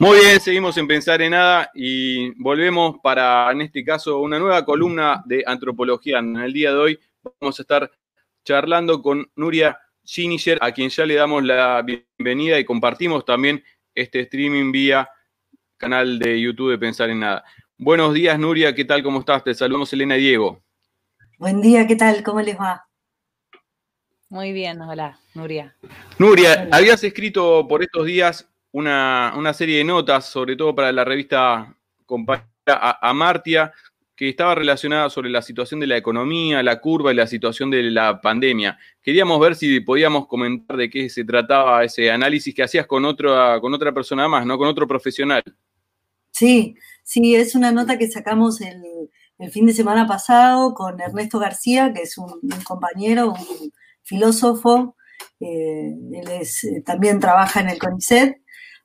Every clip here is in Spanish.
Muy bien, seguimos en Pensar en Nada y volvemos para, en este caso, una nueva columna de antropología. En el día de hoy vamos a estar charlando con Nuria Schiniger, a quien ya le damos la bienvenida y compartimos también este streaming vía canal de YouTube de Pensar en Nada. Buenos días, Nuria, ¿qué tal? ¿Cómo estás? Te saludamos Elena y Diego. Buen día, ¿qué tal? ¿Cómo les va? Muy bien, hola, Nuria. Nuria, habías escrito por estos días una, serie de notas, sobre todo para la revista compañera Amartia, que estaba relacionada sobre la situación de la economía, la curva y la situación de la pandemia. Queríamos ver si podíamos comentar de qué se trataba ese análisis que hacías con, otra con otra persona más, ¿no? Con otro profesional. Sí, sí, es una nota que sacamos el, fin de semana pasado con Ernesto García, que es un, compañero, un filósofo, eh, él es, eh, también trabaja en el CONICET,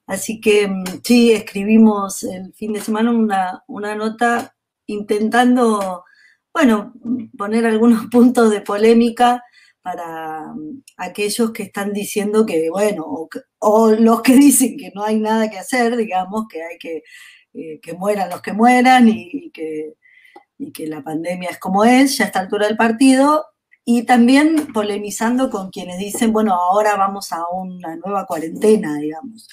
así que mm, sí, escribimos el fin de semana una, una nota intentando, bueno, poner algunos puntos de polémica para mm, aquellos que están diciendo que, bueno, o, los que dicen que no hay nada que hacer, digamos, que hay que, eh, que mueran los que mueran y, que, y que la pandemia es como es, ya a esta altura del partido, y también polemizando con quienes dicen, bueno, ahora vamos a una nueva cuarentena, digamos.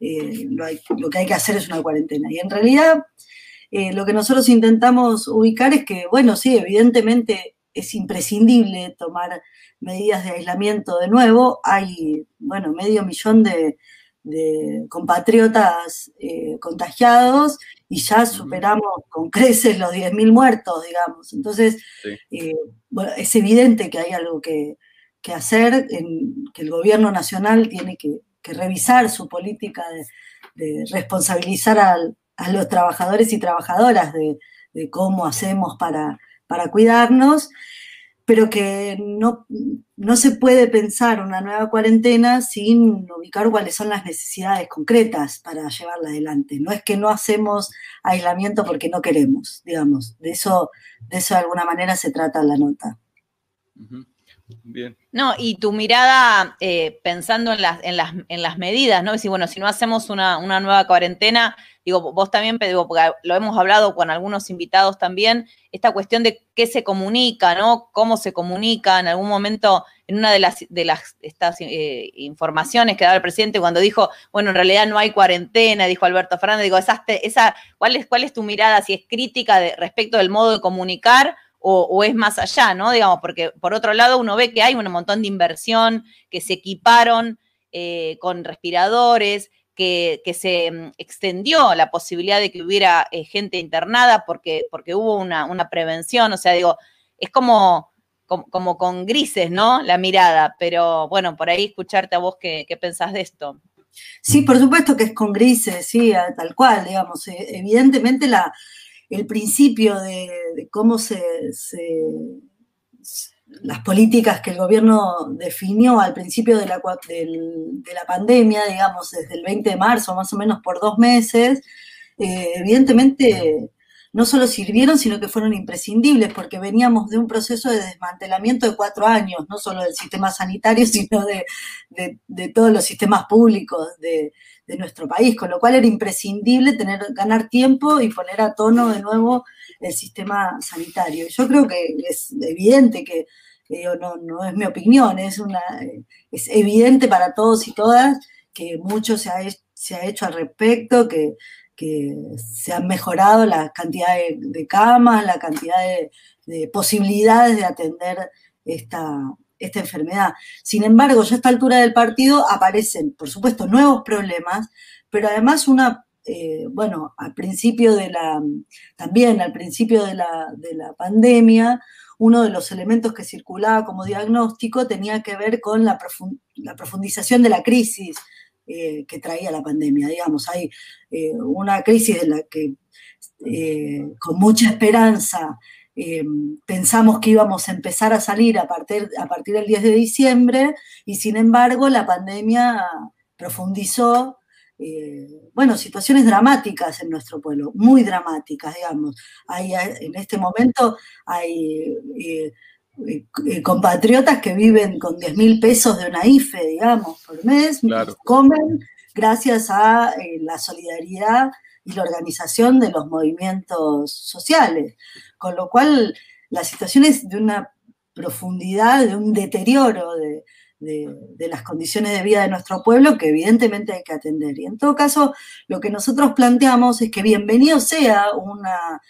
Eh, lo, que hay que hacer es una cuarentena. Y en realidad eh, lo que nosotros intentamos ubicar es que, bueno, sí, evidentemente es imprescindible tomar medidas de aislamiento de nuevo. Hay, bueno, medio millón de, compatriotas eh, contagiados y ya superamos con creces los 10.000 muertos, digamos. Entonces, eh, bueno, es evidente que hay algo que, hacer, en, que el gobierno nacional tiene que, revisar su política de responsabilizar a los trabajadores y trabajadoras de, cómo hacemos para, para, cuidarnos, pero que no, no se puede pensar una nueva cuarentena sin ubicar cuáles son las necesidades concretas para llevarla adelante. No es que no hacemos aislamiento porque no queremos, digamos. De eso, de eso de alguna manera se trata la nota. Bien. No, y tu mirada eh, pensando en las, en, las, en las medidas, ¿no? Decir, bueno, si no hacemos una, una nueva cuarentena, digo, vos también, digo, porque lo hemos hablado con algunos invitados también, esta cuestión de qué se comunica, ¿no? Cómo se comunica. En algún momento, en una de las, de las estas eh, informaciones que daba el presidente cuando dijo, bueno, en realidad no hay cuarentena, dijo Alberto Fernández, digo, esa, esa, ¿cuál, es, ¿cuál es tu mirada? Si es crítica respecto del modo de comunicar o, es más allá, ¿no? Digamos, porque por otro lado uno ve que hay un montón de inversión, que se equiparon eh, con respiradores, que, se mm, extendió la posibilidad de que hubiera eh, gente internada porque, porque hubo una, prevención, o sea, digo, es como, como, con grises, ¿no? La mirada, pero bueno, por ahí escucharte a vos qué, pensás de esto. Sí, por supuesto que es con grises, sí, tal cual, digamos. Eh, evidentemente la, el principio de, cómo se, las políticas que el gobierno definió al principio de la, de la pandemia, digamos, desde el 20 de marzo, más o menos por dos meses, eh, evidentemente no solo sirvieron, sino que fueron imprescindibles, porque veníamos de un proceso de desmantelamiento de cuatro años, no solo del sistema sanitario, sino de, todos los sistemas públicos de, nuestro país, con lo cual era imprescindible tener, ganar tiempo y poner a tono de nuevo el sistema sanitario. Yo creo que es evidente que, no, no, es mi opinión, es, una, es evidente para todos y todas que mucho se ha, se ha hecho al respecto, que que se han mejorado la cantidad de, camas, la cantidad de, posibilidades de atender esta, esta enfermedad. Sin embargo, ya a esta altura del partido aparecen, por supuesto, nuevos problemas, pero además una, eh, bueno, al principio de la, también al principio de la, de la pandemia, uno de los elementos que circulaba como diagnóstico tenía que ver con la, la profundización de la crisis eh, que traía la pandemia. Digamos, hay eh, una crisis en la que eh, con mucha esperanza pensamos que íbamos a empezar a salir a partir, a partir del 10 de diciembre y sin embargo la pandemia profundizó bueno, situaciones dramáticas en nuestro pueblo, muy dramáticas, digamos. Hay, en este momento hay compatriotas que viven con 10 mil pesos de una IFE, digamos, por mes, comen gracias a la solidaridad y la organización de los movimientos sociales. Con lo cual, la situación es de una profundidad, de un deterioro de, las condiciones de vida de nuestro pueblo que evidentemente hay que atender. Y en todo caso, lo que nosotros planteamos es que bienvenido sea una,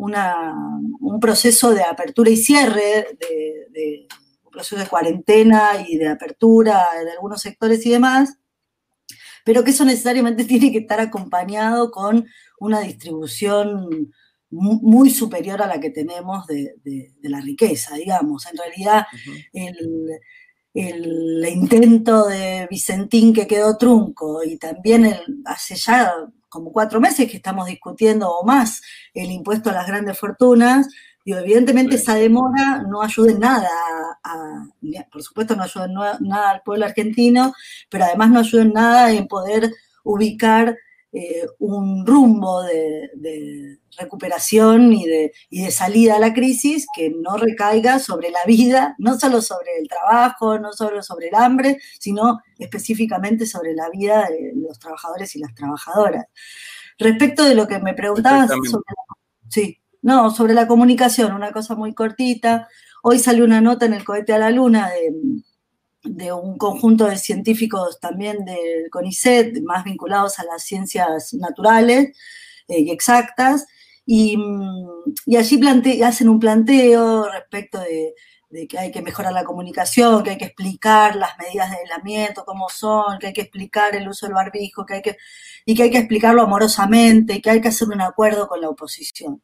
un proceso de apertura y cierre, de, un proceso de cuarentena y de apertura de algunos sectores y demás, pero que eso necesariamente tiene que estar acompañado con una distribución muy superior a la que tenemos de, la riqueza, digamos. En realidad, el, intento de Vicentín que quedó trunco y también el, hace ya como cuatro meses que estamos discutiendo o más el impuesto a las grandes fortunas, y evidentemente esa demora no ayuda en nada, por supuesto no ayuda en nada al pueblo argentino, pero además no ayuda en nada en poder ubicar eh, un rumbo de, recuperación y de, y de, salida a la crisis que no recaiga sobre la vida, no solo sobre el trabajo, no solo sobre el hambre, sino específicamente sobre la vida de los trabajadores y las trabajadoras. Respecto de lo que me preguntabas sobre sí, no, sobre la comunicación, una cosa muy cortita. Hoy salió una nota en el cohete a la luna de de un conjunto de científicos también del CONICET, más vinculados a las ciencias naturales eh, y exactas, y, allí hacen un planteo respecto de, que hay que mejorar la comunicación, que hay que explicar las medidas de aislamiento, cómo son, que hay que explicar el uso del barbijo, que hay que, y que hay que explicarlo amorosamente, que hay que hacer un acuerdo con la oposición.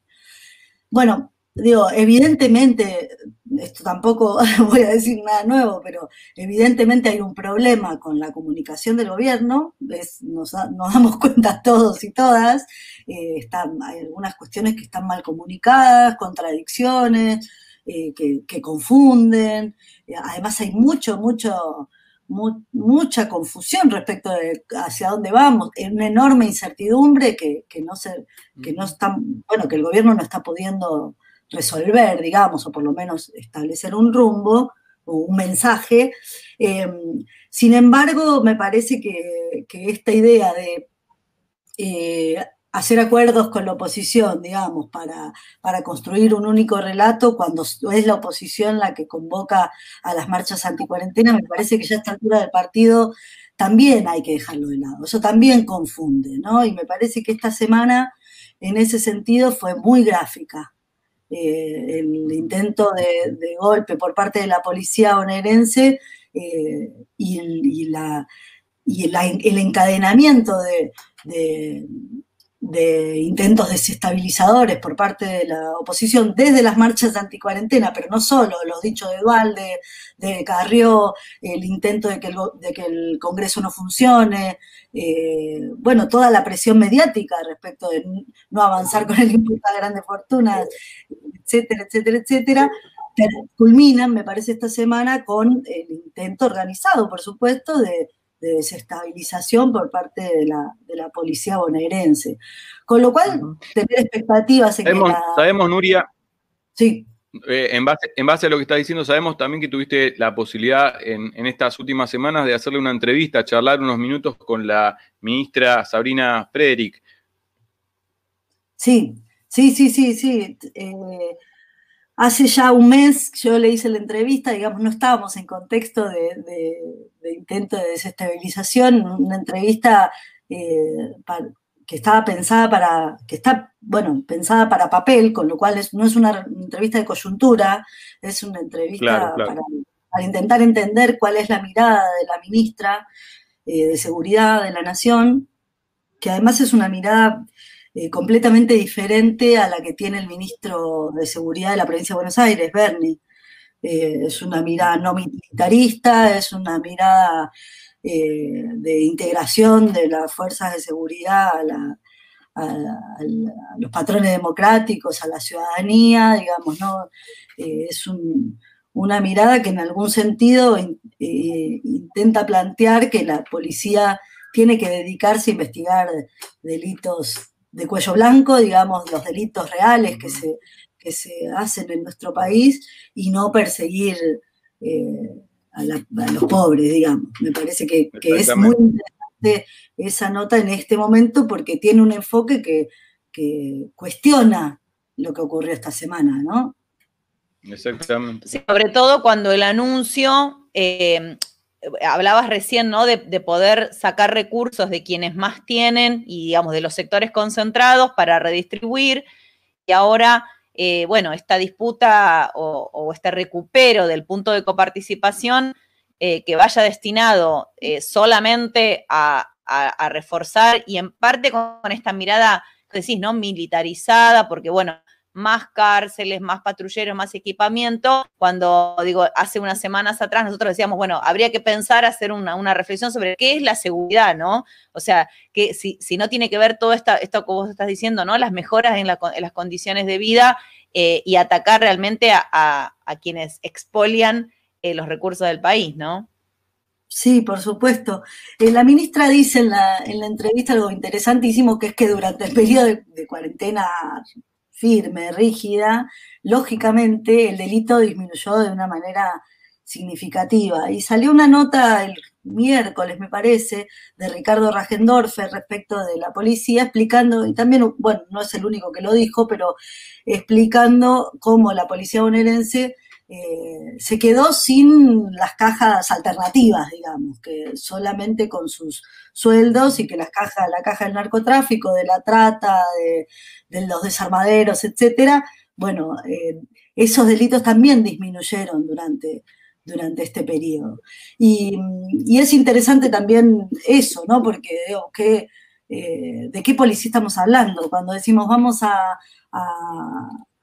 Bueno, digo, evidentemente, esto tampoco voy a decir nada nuevo, pero evidentemente hay un problema con la comunicación del gobierno, nos, damos cuenta todos y todas, eh, están, hay algunas cuestiones que están mal comunicadas, contradicciones, eh, que, confunden, eh, además hay mucho, mucho... mucha confusión respecto de hacia dónde vamos, una enorme incertidumbre que, no se, que no está, bueno, que el gobierno no está pudiendo resolver, digamos, o por lo menos establecer un rumbo o un mensaje. Em, sin embargo, me parece que, esta idea de eh, hacer acuerdos con la oposición, digamos, para, para, construir un único relato cuando es la oposición la que convoca a las marchas anticuarentena, me parece que ya a esta altura del partido también hay que dejarlo de lado. Eso también confunde, ¿no? Y me parece que esta semana, en ese sentido, fue muy gráfica. Eh, el intento de, golpe por parte de la policía bonaerense eh, y, la, y el encadenamiento de, de intentos desestabilizadores por parte de la oposición desde las marchas de anticuarentena, pero no solo, los dichos de Dualde, de Carrió, el intento de que el, de que el Congreso no funcione, eh, bueno, toda la presión mediática respecto de no avanzar con el impuesto a grandes fortunas, etcétera, etcétera, etcétera, culminan, me parece, esta semana con el intento organizado, por supuesto, de de desestabilización por parte de la, policía bonaerense. Con lo cual, tener expectativas en sabemos, que Sabemos, Nuria. Sí. Eh, en, base, en base a lo que estás diciendo, sabemos también que tuviste la posibilidad en, estas últimas semanas de hacerle una entrevista, charlar unos minutos con la ministra Sabrina Frederick. Sí, sí, sí, sí, sí. Eh, Hace ya un mes yo le hice la entrevista, digamos, no estábamos en contexto de, intento de desestabilización, una entrevista eh, que estaba pensada para, que está, bueno, pensada para papel, con lo cual no es una entrevista de coyuntura, es una entrevista Para, intentar entender cuál es la mirada de la ministra eh, de Seguridad de la Nación, que además es una mirada eh, completamente diferente a la que tiene el ministro de Seguridad de la provincia de Buenos Aires, Berni. Eh, es una mirada no militarista, es una mirada eh, de integración de las fuerzas de seguridad a, los patrones democráticos, a la ciudadanía, digamos, ¿no? es una mirada que en algún sentido intenta plantear que la policía tiene que dedicarse a investigar delitos de cuello blanco, digamos, los delitos reales que se, que se hacen en nuestro país y no perseguir eh, a, los pobres, digamos. Me parece que, es muy interesante esa nota en este momento porque tiene un enfoque que, cuestiona lo que ocurrió esta semana, ¿no? Exactamente. sobre todo cuando el anuncio, eh, hablabas recién, ¿no? De, de, poder sacar recursos de quienes más tienen y, digamos, de los sectores concentrados para redistribuir. Y ahora eh, bueno, esta disputa o, este recupero del punto de coparticipación eh, que vaya destinado eh, solamente a, reforzar y en parte con, esta mirada, decís, ¿no? Militarizada, porque bueno, más cárceles, más patrulleros, más equipamiento. Cuando, digo, hace unas semanas atrás nosotros decíamos, bueno, habría que pensar, hacer una, reflexión sobre qué es la seguridad, ¿no? O sea, que si, no tiene que ver todo esta, esto que vos estás diciendo, ¿no? Las mejoras en, las condiciones de vida eh, y atacar realmente a, quienes expolian eh, los recursos del país, ¿no? Sí, por supuesto. Eh, la ministra dice en la, en la, entrevista algo interesantísimo, que es que durante el periodo de cuarentena firme, rígida, lógicamente el delito disminuyó de una manera significativa. Y salió una nota el miércoles, me parece, de Ricardo Rajendorfer respecto de la policía, explicando, y también, bueno, no es el único que lo dijo, pero explicando cómo la policía bonaerense eh, se quedó sin las cajas alternativas, digamos, que solamente con sus sueldos y que las cajas, la caja del narcotráfico, de la trata, de, los desarmaderos, etcétera, bueno, eh, esos delitos también disminuyeron durante, durante este periodo. Y, es interesante también eso, ¿no? Porque que, eh, ¿de qué policía estamos hablando? Cuando decimos vamos a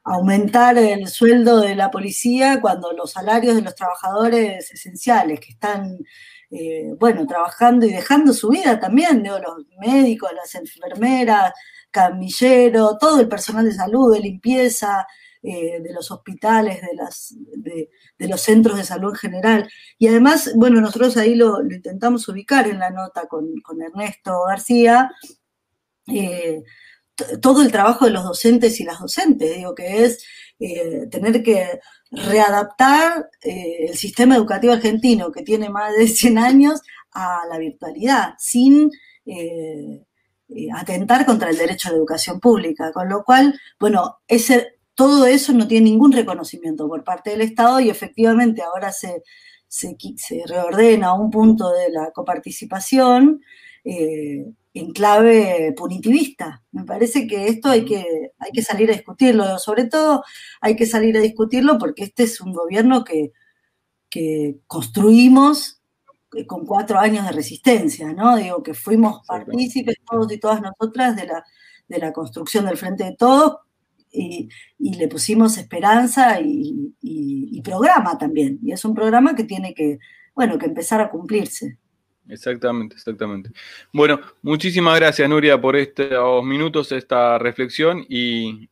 aumentar el sueldo de la policía cuando los salarios de los trabajadores esenciales que están, eh, bueno, trabajando y dejando su vida también, los médicos, las enfermeras, camilleros, todo el personal de salud, de limpieza, eh, de los hospitales, de, los centros de salud en general. Y además, bueno, nosotros ahí lo, intentamos ubicar en la nota con, Ernesto García. Eh, todo el trabajo de los docentes y las docentes, digo que es eh, tener que readaptar eh, el sistema educativo argentino, que tiene más de 100 años, a la virtualidad, sin eh, atentar contra el derecho a la educación pública. Con lo cual, bueno, ese, todo eso no tiene ningún reconocimiento por parte del Estado y efectivamente ahora se, se, se reordena un punto de la coparticipación en clave punitivista. Me parece que esto hay que, hay que salir a discutirlo, sobre todo hay que salir a discutirlo porque este es un gobierno que, construimos con cuatro años de resistencia, ¿no? Digo que fuimos partícipes todos y todas nosotras de la, de la construcción del Frente de Todos y, le pusimos esperanza y, y, programa también. Y es un programa que tiene que, bueno, que empezar a cumplirse. Exactamente, exactamente. Bueno, muchísimas gracias Nuria por estos minutos, esta reflexión y,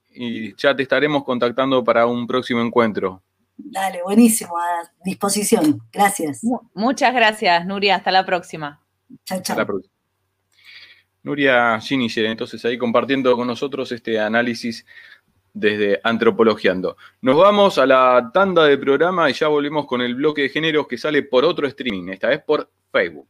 ya te estaremos contactando para un próximo encuentro. Dale, buenísimo, a disposición. Gracias. Muchas gracias, Nuria. Hasta la próxima. Chao, chao. Hasta la próxima. Nuria Giniger, entonces ahí compartiendo con nosotros este análisis desde Antropologiando. Nos vamos a la tanda de programa y ya volvemos con el bloque de géneros que sale por otro streaming, esta vez por Facebook.